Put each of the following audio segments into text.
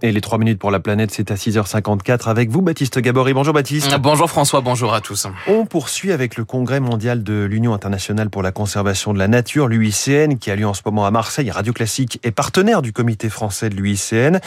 Et les 3 minutes pour la planète, c'est à 6h54 avec vous, Baptiste Gabory. Bonjour Baptiste. Bonjour François, bonjour à tous. On poursuit avec le congrès mondial de l'Union internationale pour la conservation de la nature, l'UICN, qui a lieu en ce moment à Marseille. Radio Classique est partenaire du comité français de l'UICN.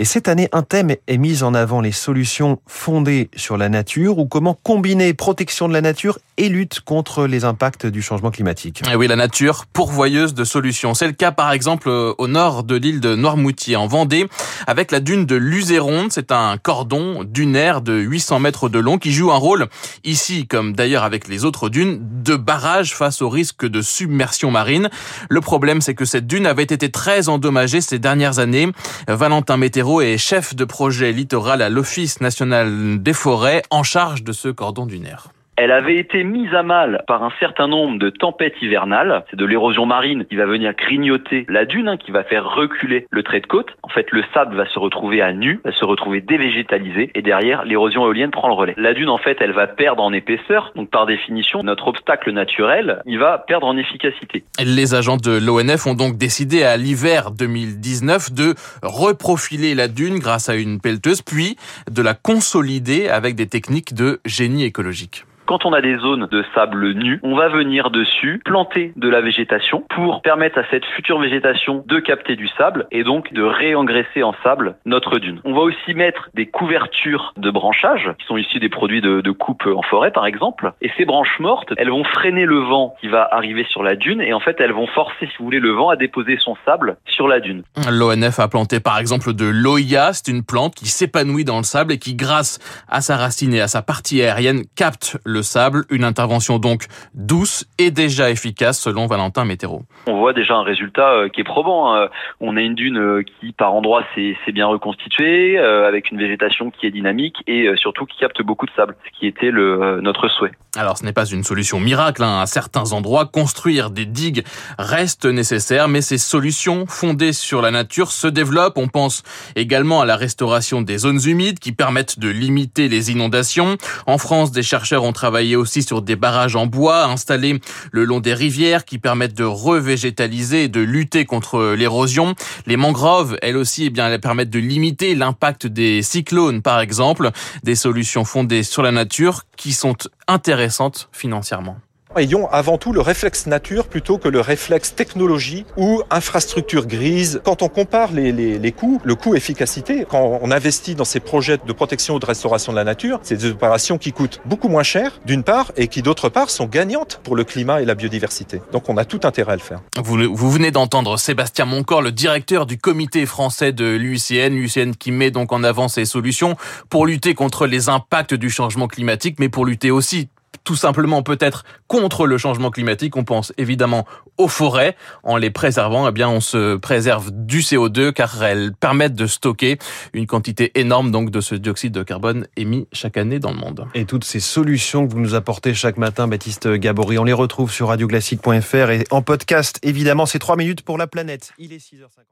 Et cette année, un thème est mis en avant, les solutions fondées sur la nature ou comment combiner protection de la nature et lutte contre les impacts du changement climatique. Et oui, la nature pourvoyeuse de solutions. C'est le cas par exemple au nord de l'île de Noirmoutier en Vendée avec la la dune de Luzéronde. C'est un cordon dunaire de 800 mètres de long qui joue un rôle, ici comme d'ailleurs avec les autres dunes, de barrage face au risque de submersion marine. Le problème, c'est que cette dune avait été très endommagée ces dernières années. Valentin Météro est chef de projet littoral à l'Office national des forêts en charge de ce cordon dunaire. Elle avait été mise à mal par un certain nombre de tempêtes hivernales. C'est de l'érosion marine qui va venir grignoter la dune, hein, qui va faire reculer le trait de côte. En fait, le sable va se retrouver à nu, va se retrouver dévégétalisé, et derrière, l'érosion éolienne prend le relais. La dune, en fait, elle va perdre en épaisseur. Donc, par définition, notre obstacle naturel, il va perdre en efficacité. Les agents de l'ONF ont donc décidé à l'hiver 2019 de reprofiler la dune grâce à une pelleteuse, puis de la consolider avec des techniques de génie écologique. Quand on a des zones de sable nu, on va venir dessus planter de la végétation pour permettre à cette future végétation de capter du sable et donc de réengraisser en sable notre dune. On va aussi mettre des couvertures de branchage qui sont issues des produits de, de coupe en forêt par exemple. Et ces branches mortes, elles vont freiner le vent qui va arriver sur la dune et en fait elles vont forcer, si vous voulez, le vent à déposer son sable sur la dune. L'ONF a planté par exemple de l'oya, c'est une plante qui s'épanouit dans le sable et qui grâce à sa racine et à sa partie aérienne capte le le sable. Une intervention donc douce et déjà efficace selon Valentin Météro. On voit déjà un résultat euh, qui est probant. Hein. On a une dune euh, qui par endroits s'est bien reconstituée, euh, avec une végétation qui est dynamique et surtout qui capte beaucoup de sable, ce qui était le, notre souhait. Alors ce n'est pas une solution miracle. Hein. À certains endroits, construire des digues reste nécessaire, mais ces solutions fondées sur la nature se développent. On pense également à la restauration des zones humides qui permettent de limiter les inondations. En France, des chercheurs ont travaillé travailler aussi sur des barrages en bois installés le long des rivières qui permettent de revégétaliser et de lutter contre l'érosion. Les mangroves, elles aussi, eh bien, elles permettent de limiter l'impact des cyclones, par exemple. Des solutions fondées sur la nature qui sont intéressantes financièrement ayons avant tout le réflexe nature plutôt que le réflexe technologie ou infrastructure grise. Quand on compare les, les, les coûts, le coût efficacité, quand on investit dans ces projets de protection ou de restauration de la nature, c'est des opérations qui coûtent beaucoup moins cher, d'une part, et qui d'autre part sont gagnantes pour le climat et la biodiversité. Donc on a tout intérêt à le faire. Vous, vous venez d'entendre Sébastien Moncor, le directeur du comité français de l'UICN, l'UICN qui met donc en avant ces solutions pour lutter contre les impacts du changement climatique, mais pour lutter aussi tout simplement peut-être contre le changement climatique. On pense évidemment aux forêts. En les préservant, eh bien, on se préserve du CO2 car elles permettent de stocker une quantité énorme donc de ce dioxyde de carbone émis chaque année dans le monde. Et toutes ces solutions que vous nous apportez chaque matin, Baptiste Gabory, on les retrouve sur radioclassique.fr et en podcast, évidemment, c'est 3 minutes pour la planète. Il est 6h50.